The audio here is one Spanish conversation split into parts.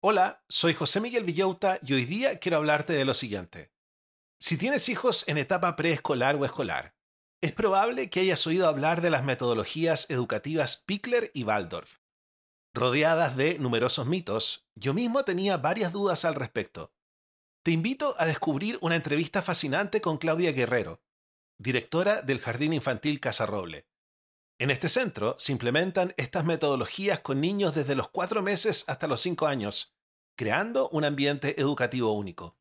Hola, soy José Miguel Villauta y hoy día quiero hablarte de lo siguiente. Si tienes hijos en etapa preescolar o escolar, es probable que hayas oído hablar de las metodologías educativas Pickler y Waldorf. Rodeadas de numerosos mitos, yo mismo tenía varias dudas al respecto. Te invito a descubrir una entrevista fascinante con Claudia Guerrero, directora del Jardín Infantil Casarroble. En este centro se implementan estas metodologías con niños desde los cuatro meses hasta los cinco años, creando un ambiente educativo único.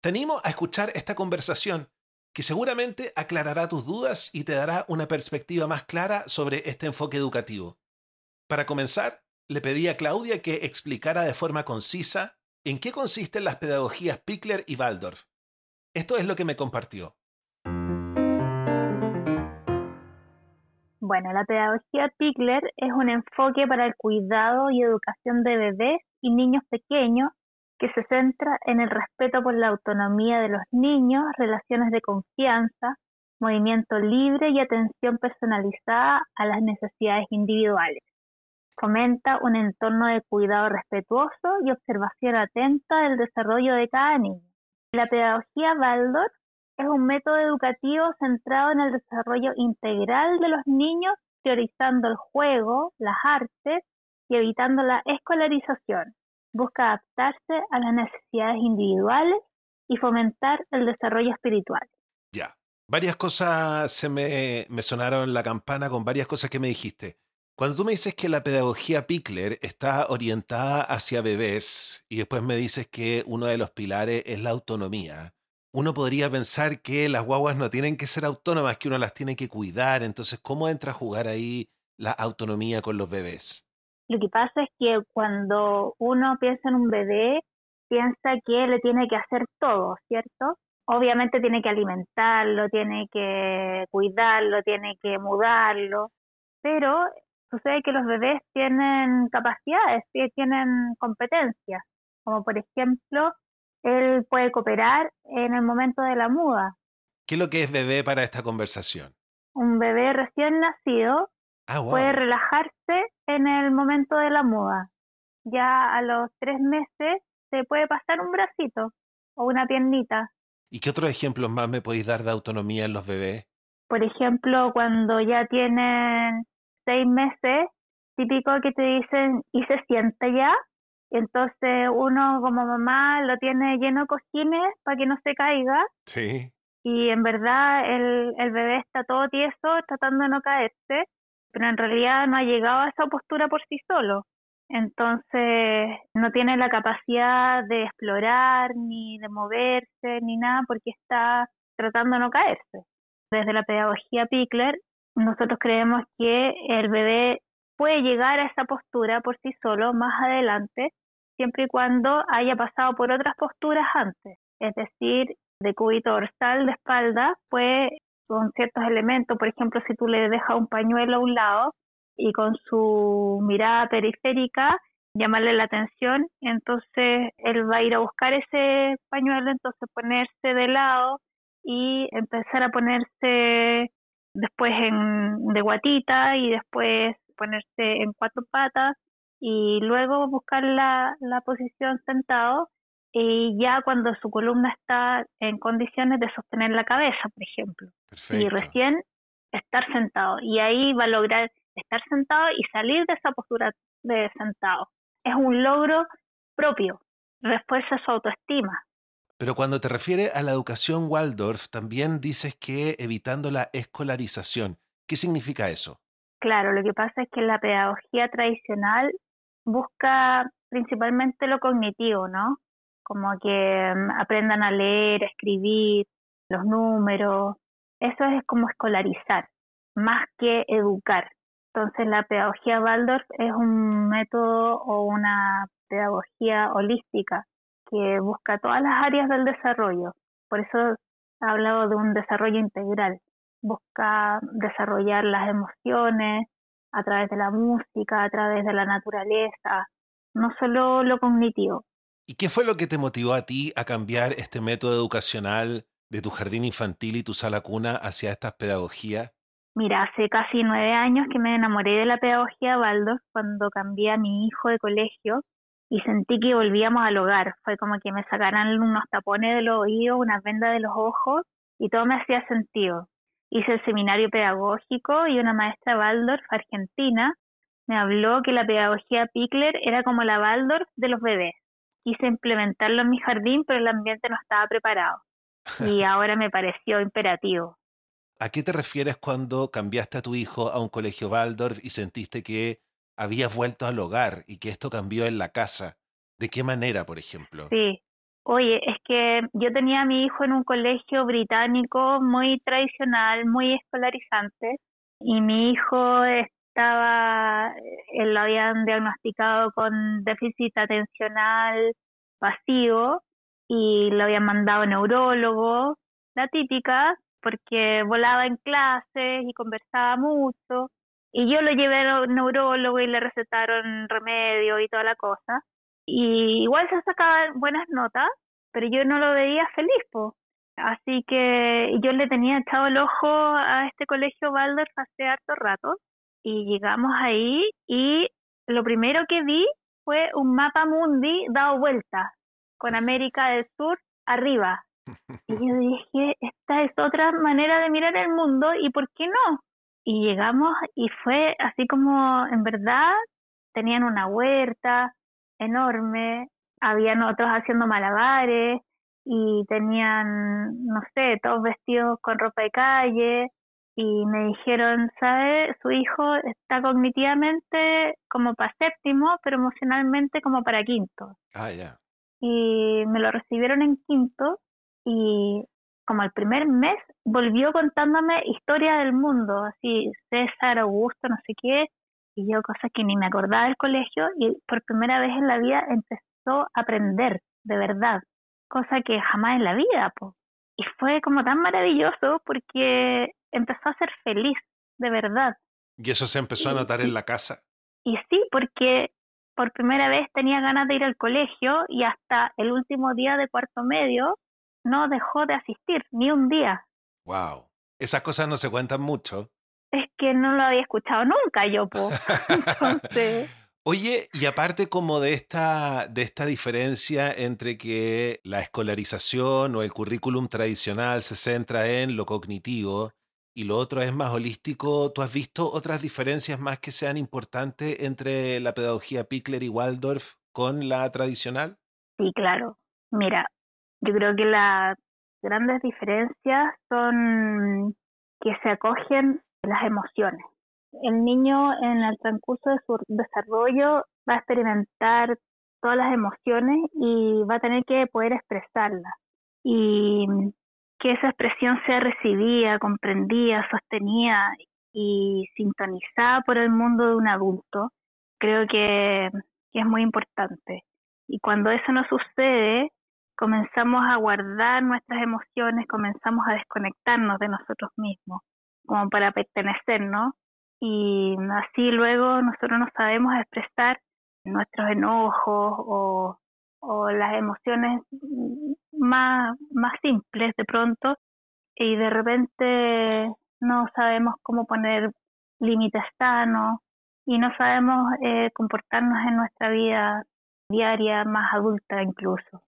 Te animo a escuchar esta conversación, que seguramente aclarará tus dudas y te dará una perspectiva más clara sobre este enfoque educativo. Para comenzar, le pedí a Claudia que explicara de forma concisa en qué consisten las pedagogías Pickler y Waldorf. Esto es lo que me compartió. Bueno, la pedagogía Pickler es un enfoque para el cuidado y educación de bebés y niños pequeños que se centra en el respeto por la autonomía de los niños, relaciones de confianza, movimiento libre y atención personalizada a las necesidades individuales. Fomenta un entorno de cuidado respetuoso y observación atenta del desarrollo de cada niño. La pedagogía Waldorf es un método educativo centrado en el desarrollo integral de los niños, priorizando el juego, las artes y evitando la escolarización. Busca adaptarse a las necesidades individuales y fomentar el desarrollo espiritual. Ya, varias cosas se me, me sonaron la campana con varias cosas que me dijiste. Cuando tú me dices que la pedagogía Pickler está orientada hacia bebés y después me dices que uno de los pilares es la autonomía, uno podría pensar que las guaguas no tienen que ser autónomas, que uno las tiene que cuidar. Entonces, ¿cómo entra a jugar ahí la autonomía con los bebés? Lo que pasa es que cuando uno piensa en un bebé, piensa que le tiene que hacer todo, ¿cierto? Obviamente tiene que alimentarlo, tiene que cuidarlo, tiene que mudarlo, pero sucede que los bebés tienen capacidades, tienen competencias, como por ejemplo, él puede cooperar en el momento de la muda. ¿Qué es lo que es bebé para esta conversación? Un bebé recién nacido ah, puede relajarse en el momento de la muda. Ya a los tres meses se puede pasar un bracito o una piernita. ¿Y qué otros ejemplos más me podéis dar de autonomía en los bebés? Por ejemplo, cuando ya tienen seis meses, típico que te dicen, ¿y se siente ya? Entonces uno como mamá lo tiene lleno de cojines para que no se caiga. Sí. Y en verdad el, el bebé está todo tieso tratando de no caerse, pero en realidad no ha llegado a esa postura por sí solo. Entonces no tiene la capacidad de explorar, ni de moverse, ni nada, porque está tratando de no caerse. Desde la pedagogía Pickler nosotros creemos que el bebé puede llegar a esa postura por sí solo más adelante, siempre y cuando haya pasado por otras posturas antes, es decir, de cúbito dorsal, de espalda, pues con ciertos elementos, por ejemplo, si tú le dejas un pañuelo a un lado y con su mirada periférica llamarle la atención, entonces él va a ir a buscar ese pañuelo, entonces ponerse de lado y empezar a ponerse después en, de guatita y después ponerse en cuatro patas y luego buscar la, la posición sentado y ya cuando su columna está en condiciones de sostener la cabeza, por ejemplo. Y recién estar sentado. Y ahí va a lograr estar sentado y salir de esa postura de sentado. Es un logro propio, refuerza su autoestima. Pero cuando te refieres a la educación Waldorf, también dices que evitando la escolarización. ¿Qué significa eso? Claro, lo que pasa es que la pedagogía tradicional busca principalmente lo cognitivo, ¿no? Como que mm, aprendan a leer, a escribir, los números. Eso es como escolarizar, más que educar. Entonces la pedagogía Waldorf es un método o una pedagogía holística que busca todas las áreas del desarrollo. Por eso ha hablado de un desarrollo integral. Busca desarrollar las emociones a través de la música, a través de la naturaleza, no solo lo cognitivo. ¿Y qué fue lo que te motivó a ti a cambiar este método educacional de tu jardín infantil y tu sala cuna hacia estas pedagogías? Mira, hace casi nueve años que me enamoré de la pedagogía Baldos cuando cambié a mi hijo de colegio y sentí que volvíamos al hogar. Fue como que me sacaran unos tapones de los oídos, unas vendas de los ojos y todo me hacía sentido. Hice el seminario pedagógico y una maestra Waldorf argentina me habló que la pedagogía Pickler era como la Waldorf de los bebés. Quise implementarlo en mi jardín, pero el ambiente no estaba preparado. Y ahora me pareció imperativo. ¿A qué te refieres cuando cambiaste a tu hijo a un colegio Waldorf y sentiste que habías vuelto al hogar y que esto cambió en la casa? ¿De qué manera, por ejemplo? Sí. Oye, es que yo tenía a mi hijo en un colegio británico muy tradicional, muy escolarizante, y mi hijo estaba, él lo habían diagnosticado con déficit atencional pasivo y lo habían mandado a neurólogo, la típica, porque volaba en clases y conversaba mucho. Y yo lo llevé al neurólogo y le recetaron remedio y toda la cosa. Y igual se sacaban buenas notas, pero yo no lo veía feliz, po. Así que yo le tenía echado el ojo a este colegio Balder hace harto rato y llegamos ahí y lo primero que vi fue un mapa mundi dado vuelta con América del Sur arriba. Y yo dije, esta es otra manera de mirar el mundo y ¿por qué no? Y llegamos y fue así como, en verdad, tenían una huerta enorme, habían otros haciendo malabares y tenían, no sé, todos vestidos con ropa de calle y me dijeron, ¿sabe? Su hijo está cognitivamente como para séptimo, pero emocionalmente como para quinto. Ah, ya. Y me lo recibieron en quinto y como el primer mes volvió contándome historia del mundo, así César, Augusto, no sé qué, y yo cosas que ni me acordaba del colegio y por primera vez en la vida empezó a aprender de verdad, cosa que jamás en la vida, po. Y fue como tan maravilloso porque empezó a ser feliz, de verdad. ¿Y eso se empezó a notar en la casa? Y sí, porque por primera vez tenía ganas de ir al colegio y hasta el último día de cuarto medio no dejó de asistir, ni un día. Wow. Esas cosas no se cuentan mucho. Es que no lo había escuchado nunca yo, po. Entonces... Oye, y aparte como de esta, de esta diferencia entre que la escolarización o el currículum tradicional se centra en lo cognitivo y lo otro es más holístico, ¿tú has visto otras diferencias más que sean importantes entre la pedagogía Pickler y Waldorf con la tradicional? Sí, claro. Mira, yo creo que las grandes diferencias son que se acogen las emociones el niño en el transcurso de su desarrollo va a experimentar todas las emociones y va a tener que poder expresarlas. Y que esa expresión sea recibida, comprendida, sostenida y sintonizada por el mundo de un adulto, creo que, que es muy importante. Y cuando eso no sucede, comenzamos a guardar nuestras emociones, comenzamos a desconectarnos de nosotros mismos, como para pertenecer, ¿no? y así luego nosotros no sabemos expresar nuestros enojos o, las emociones más, más simples de pronto y de repente no sabemos cómo poner límites sanos y no sabemos eh, comportarnos en nuestra vida diaria más adulta incluso.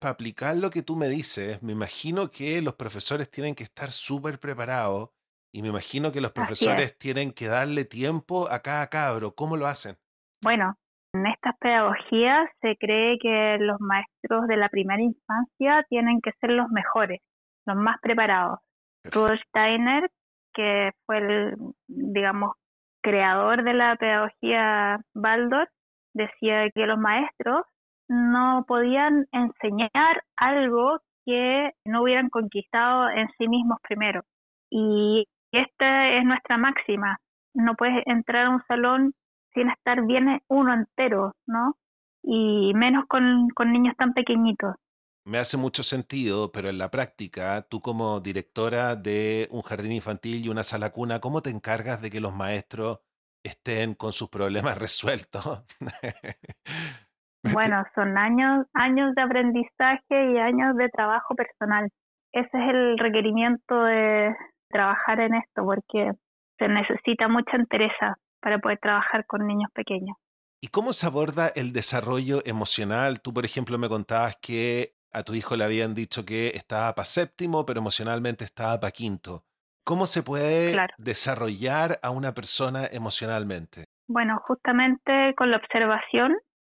Para aplicar lo que tú me dices, me imagino que los profesores tienen que estar súper preparados y me imagino que los profesores tienen que darle tiempo a cada cabro. ¿Cómo lo hacen? Bueno, en estas pedagogías se cree que los maestros de la primera infancia tienen que ser los mejores, los más preparados. Rudolf Steiner, que fue el, digamos, creador de la pedagogía Baldor, decía que los maestros no podían enseñar algo que no hubieran conquistado en sí mismos primero. Y esta es nuestra máxima. No puedes entrar a un salón sin estar bien uno entero, ¿no? Y menos con, con niños tan pequeñitos. Me hace mucho sentido, pero en la práctica, tú como directora de un jardín infantil y una sala cuna, ¿cómo te encargas de que los maestros estén con sus problemas resueltos? bueno, son años, años de aprendizaje y años de trabajo personal. Ese es el requerimiento de, trabajar en esto porque se necesita mucha entereza para poder trabajar con niños pequeños. ¿Y cómo se aborda el desarrollo emocional? Tú, por ejemplo, me contabas que a tu hijo le habían dicho que estaba para séptimo, pero emocionalmente estaba para quinto. ¿Cómo se puede desarrollar a una persona emocionalmente? Bueno, justamente con la observación,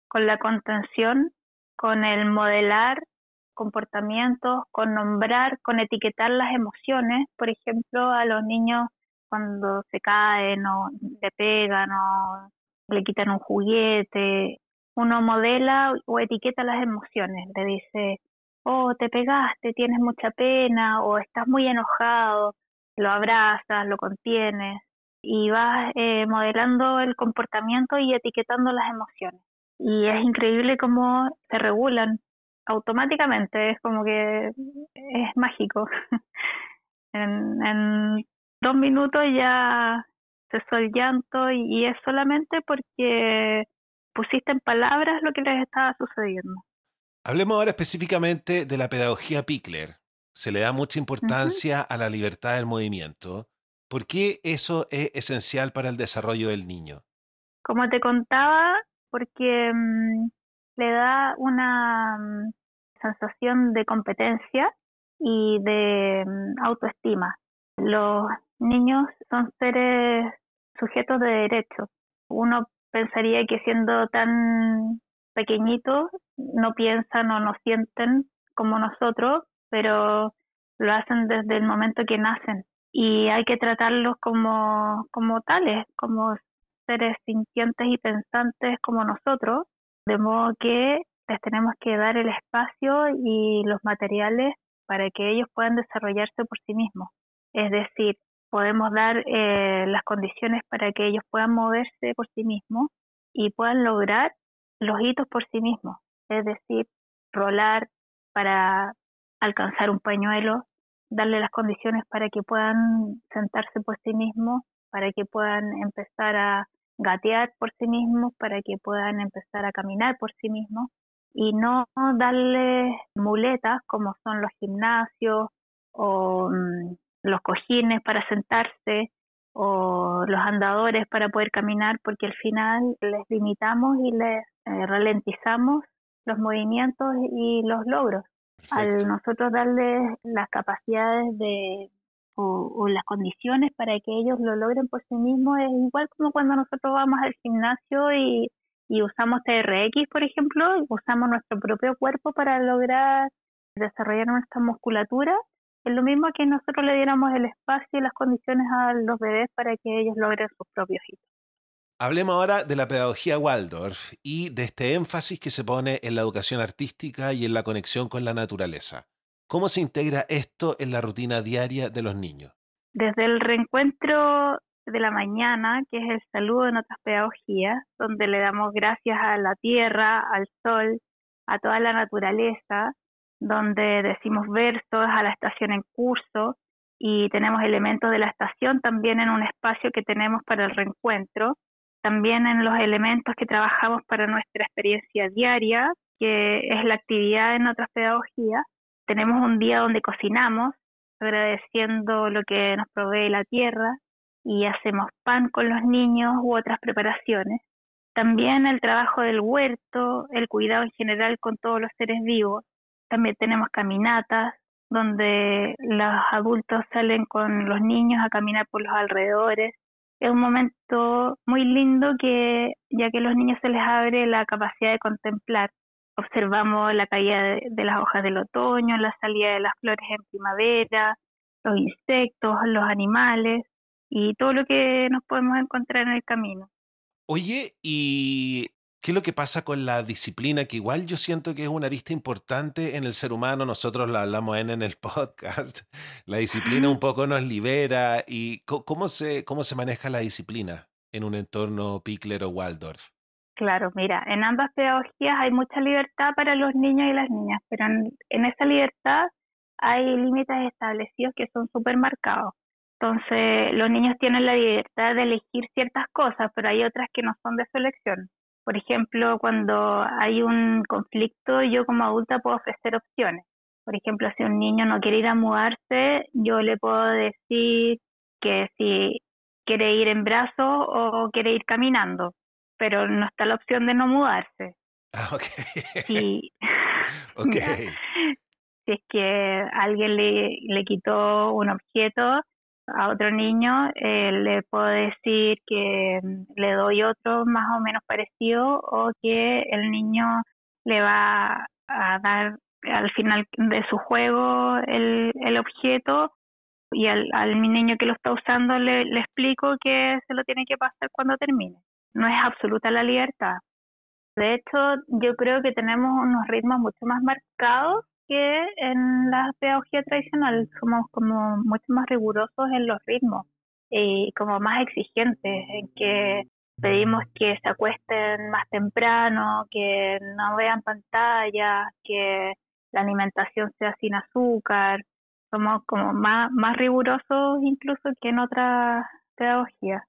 con la contención, con el modelar comportamientos, con nombrar, con etiquetar las emociones. Por ejemplo, a los niños cuando se caen o le pegan o le quitan un juguete, uno modela o etiqueta las emociones, le dice, oh, te pegaste, tienes mucha pena o estás muy enojado, lo abrazas, lo contienes y vas eh, modelando el comportamiento y etiquetando las emociones. Y es increíble cómo se regulan automáticamente, es como que es mágico. en, en dos minutos ya cesó el llanto y, es solamente porque pusiste en palabras lo que les estaba sucediendo. Hablemos ahora específicamente de la pedagogía Pickler. Se le da mucha importancia a la libertad del movimiento. ¿Por qué eso es esencial para el desarrollo del niño? Como te contaba, porque mm, le da una mm, sensación de competencia y de mm, autoestima. Los niños son seres sujetos de derecho. Uno pensaría que siendo tan pequeñitos no piensan o no sienten como nosotros, pero lo hacen desde el momento que nacen y hay que tratarlos como, como tales, como seres sintientes y pensantes como nosotros, de modo que les tenemos que dar el espacio y los materiales para que ellos puedan desarrollarse por sí mismos. Es decir, podemos dar eh, las condiciones para que ellos puedan moverse por sí mismos y puedan lograr los hitos por sí mismos, es decir, rolar para alcanzar un pañuelo, darle las condiciones para que puedan sentarse por sí mismos, para que puedan empezar a gatear por sí mismos, para que puedan empezar a caminar por sí mismos y no darles muletas como son los gimnasios o mm, los cojines para sentarse o los andadores para poder caminar, porque al final les limitamos y les eh, ralentizamos los movimientos y los logros. Al nosotros darles las capacidades de o, las condiciones para que ellos lo logren por sí mismos, es igual como cuando nosotros vamos al gimnasio y, y usamos TRX, por ejemplo, usamos nuestro propio cuerpo para lograr desarrollar nuestra musculatura es lo mismo que nosotros le diéramos el espacio y las condiciones a los bebés para que ellos logren sus propios hitos. Hablemos ahora de la pedagogía Waldorf y de este énfasis que se pone en la educación artística y en la conexión con la naturaleza. ¿Cómo se integra esto en la rutina diaria de los niños? Desde el reencuentro de la mañana, que es el saludo en otras pedagogías, donde le damos gracias a la tierra, al sol, a toda la naturaleza, donde decimos versos a la estación en curso y tenemos elementos de la estación también en un espacio que tenemos para el reencuentro, también en los elementos que trabajamos para nuestra experiencia diaria, que es la actividad en otras pedagogías. Tenemos un día donde cocinamos, agradeciendo lo que nos provee la tierra, y hacemos pan con los niños u otras preparaciones. También el trabajo del huerto, el cuidado en general con todos los seres vivos, también tenemos caminatas donde los adultos salen con los niños a caminar por los alrededores. Es un momento muy lindo que ya que a los niños se les abre la capacidad de contemplar. Observamos la caída de, las hojas del otoño, la salida de las flores en primavera, los insectos, los animales y todo lo que nos podemos encontrar en el camino. Oye, ¿y ¿Qué es lo que pasa con la disciplina? Que igual yo siento que es una arista importante en el ser humano. Nosotros lo hablamos en, en el podcast. La disciplina un poco nos libera. ¿Y cómo se, cómo se maneja la disciplina en un entorno Pickler o Waldorf? Claro, mira, en ambas pedagogías hay mucha libertad para los niños y las niñas, pero en, en esa libertad hay límites establecidos que son súper marcados. Entonces, los niños tienen la libertad de elegir ciertas cosas, pero hay otras que no son de su elección. Por ejemplo, cuando hay un conflicto, yo como adulta puedo ofrecer opciones. Por ejemplo, si un niño no quiere ir a mudarse, yo le puedo decir que si quiere ir en brazos o quiere ir caminando. Pero no está la opción de no mudarse. Ah, ok. Si, ok. si es que alguien le, le quitó un objeto a otro niño, eh, le puedo decir que mm, le doy otro más o menos parecido o que el niño le va a dar al final de su juego el, el objeto y al, al niño que lo está usando le, le explico que se lo tiene que pasar cuando termine. No es absoluta la libertad. De hecho, yo creo que tenemos unos ritmos mucho más marcados que en la pedagogía tradicional. Somos como mucho más rigurosos en los ritmos y como más exigentes en que pedimos que se acuesten más temprano, que no vean pantallas, que la alimentación sea sin azúcar. Somos como más, más rigurosos incluso que en otras pedagogías.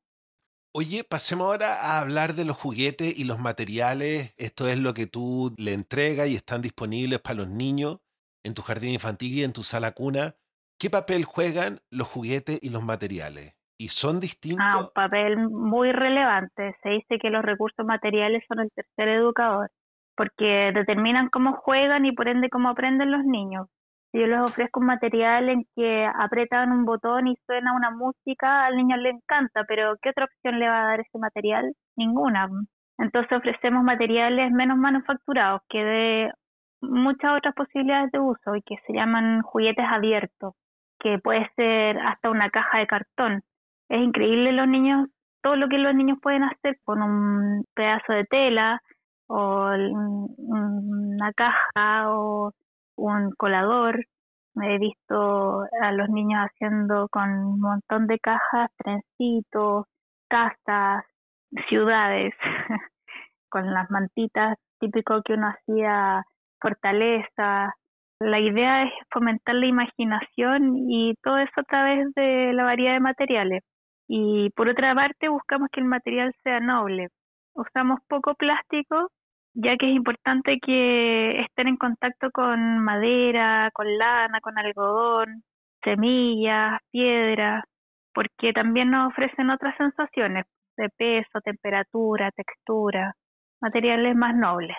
Oye, pasemos ahora a hablar de los juguetes y los materiales. Esto es lo que tú le entregas y están disponibles para los niños en tu jardín infantil y en tu sala cuna. ¿Qué papel juegan los juguetes y los materiales? ¿Y son distintos? Ah, un papel muy relevante. Se dice que los recursos materiales son el tercer educador, porque determinan cómo juegan y por ende cómo aprenden los niños. Yo les ofrezco un material en que apretan un botón y suena una música, al niño le encanta, pero ¿qué otra opción le va a dar ese material? Ninguna. Entonces ofrecemos materiales menos manufacturados, que de muchas otras posibilidades de uso y que se llaman juguetes abiertos, que puede ser hasta una caja de cartón. Es increíble los niños, todo lo que los niños pueden hacer con un pedazo de tela o una caja o un colador. He visto a los niños haciendo con un montón de cajas, trencitos, casas, ciudades, con las mantitas típico que uno hacía, fortaleza. La idea es fomentar la imaginación y todo eso a través de la variedad de materiales. Y por otra parte buscamos que el material sea noble. Usamos poco plástico ya que es importante que estén en contacto con madera, con lana, con algodón, semillas, piedras, porque también nos ofrecen otras sensaciones de peso, temperatura, textura, materiales más nobles.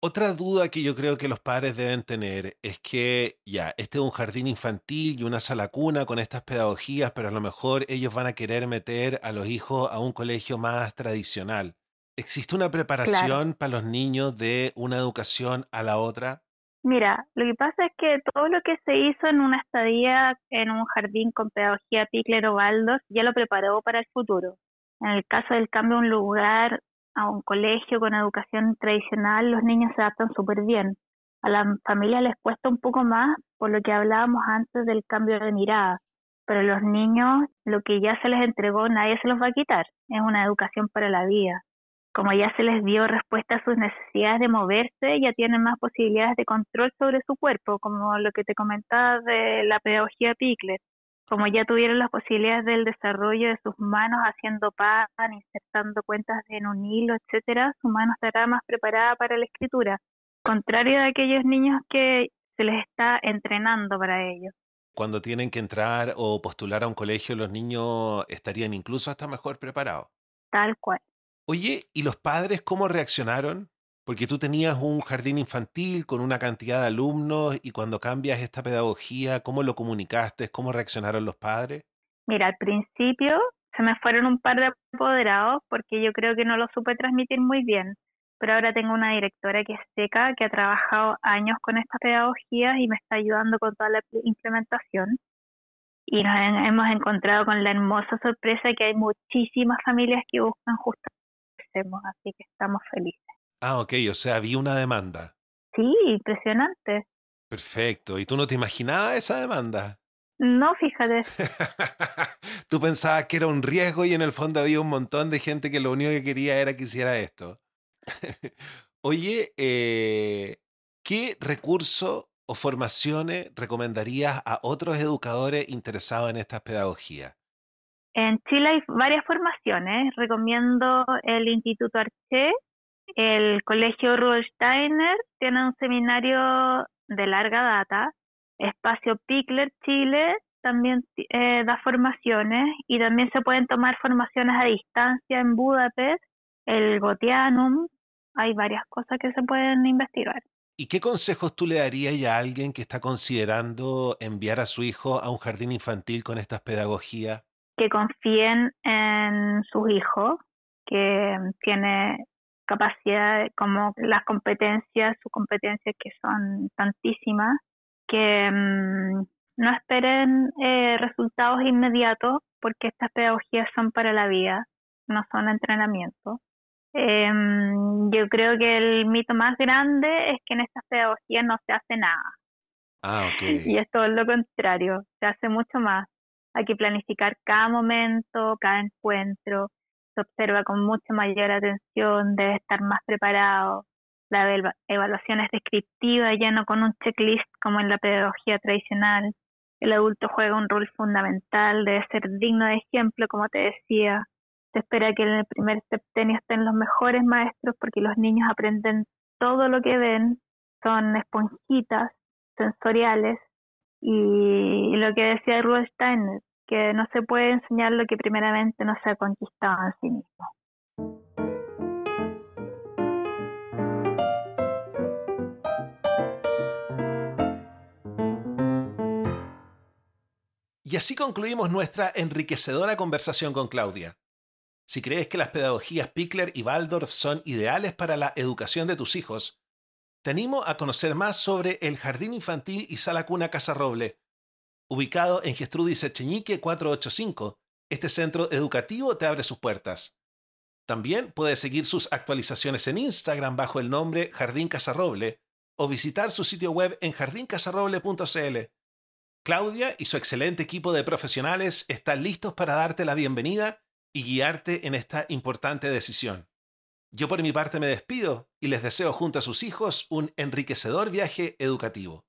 Otra duda que yo creo que los padres deben tener es que ya, este es un jardín infantil y una sala cuna con estas pedagogías, pero a lo mejor ellos van a querer meter a los hijos a un colegio más tradicional. ¿Existe una preparación para los niños de una educación a la otra? Mira, lo que pasa es que todo lo que se hizo en una estadía en un jardín con pedagogía Pickler o Baldos ya lo preparó para el futuro. En el caso del cambio de un lugar a un colegio con educación tradicional, los niños se adaptan súper bien. A la familia les cuesta un poco más por lo que hablábamos antes del cambio de mirada, pero los niños lo que ya se les entregó nadie se los va a quitar. Es una educación para la vida como ya se les dio respuesta a sus necesidades de moverse, ya tienen más posibilidades de control sobre su cuerpo, como lo que te comentaba de la pedagogía Pickler. Como ya tuvieron las posibilidades del desarrollo de sus manos haciendo pan, insertando cuentas en un hilo, etcétera, su mano estará más preparada para la escritura, contrario a aquellos niños que se les está entrenando para ello. Cuando tienen que entrar o postular a un colegio, los niños estarían incluso hasta mejor preparados. Tal cual. Oye, ¿y los padres cómo reaccionaron? Porque tú tenías un jardín infantil con una cantidad de alumnos y cuando cambias esta pedagogía, ¿cómo lo comunicaste? ¿Cómo reaccionaron los padres? Mira, al principio se me fueron un par de apoderados porque yo creo que no lo supe transmitir muy bien, pero ahora tengo una directora que es seca, que ha trabajado años con estas pedagogías y me está ayudando con toda la implementación. Y nos hemos encontrado con la hermosa sorpresa que hay muchísimas familias que buscan así que estamos felices. Ah, ok, o sea, había una demanda. Sí, impresionante. Perfecto, ¿y tú no te imaginabas esa demanda? No, fíjate. tú pensabas que era un riesgo y en el fondo había un montón de gente que lo único que quería era que hiciera esto. Oye, eh, ¿qué recurso o formaciones recomendarías a otros educadores interesados en estas pedagogías? En Chile hay varias formaciones. Recomiendo el Instituto Arche, el Colegio Rudolf tiene un seminario de larga data. Espacio Pickler Chile también eh, da formaciones y también se pueden tomar formaciones a distancia en Budapest, el gotianum, hay varias cosas que se pueden investigar. ¿Y qué consejos tú le darías a alguien que está considerando enviar a su hijo a un jardín infantil con estas pedagogías? Que confíen en sus hijos, que tiene capacidad como las competencias, sus competencias que son tantísimas, que mm, no esperen eh, resultados inmediatos porque estas pedagogías son para la vida, no son entrenamiento. Em, yo creo que el mito más grande es que en estas pedagogías no se hace nada. Ah, ok. Y es todo lo contrario, se hace mucho más. Hay que planificar cada momento, cada encuentro, se observa con mucha mayor atención, debe estar más preparado. La evaluación es descriptiva, ya no con un checklist como en la pedagogía tradicional. El adulto juega un rol fundamental, debe ser digno de ejemplo, como te decía. Se espera que en el primer septenio estén los mejores maestros porque los niños aprenden todo lo que ven, son esponjitas sensoriales y lo que decía Rudolf que no se puede enseñar lo que primeramente no se ha conquistado en sí mismo. Y así concluimos nuestra enriquecedora conversación con Claudia. Si crees que las pedagogías Pickler y Waldorf son ideales para la educación de tus hijos, te animo a conocer más sobre el Jardín Infantil y Sala Cuna Casa Roble, ubicado en Gestrudis Echeñique 485. Este centro educativo te abre sus puertas. También puedes seguir sus actualizaciones en Instagram bajo el nombre Jardín Casarroble o visitar su sitio web en jardincasarroble.cl. Claudia y su excelente equipo de profesionales están listos para darte la bienvenida y guiarte en esta importante decisión. Yo por mi parte me despido y les deseo junto a sus hijos un enriquecedor viaje educativo.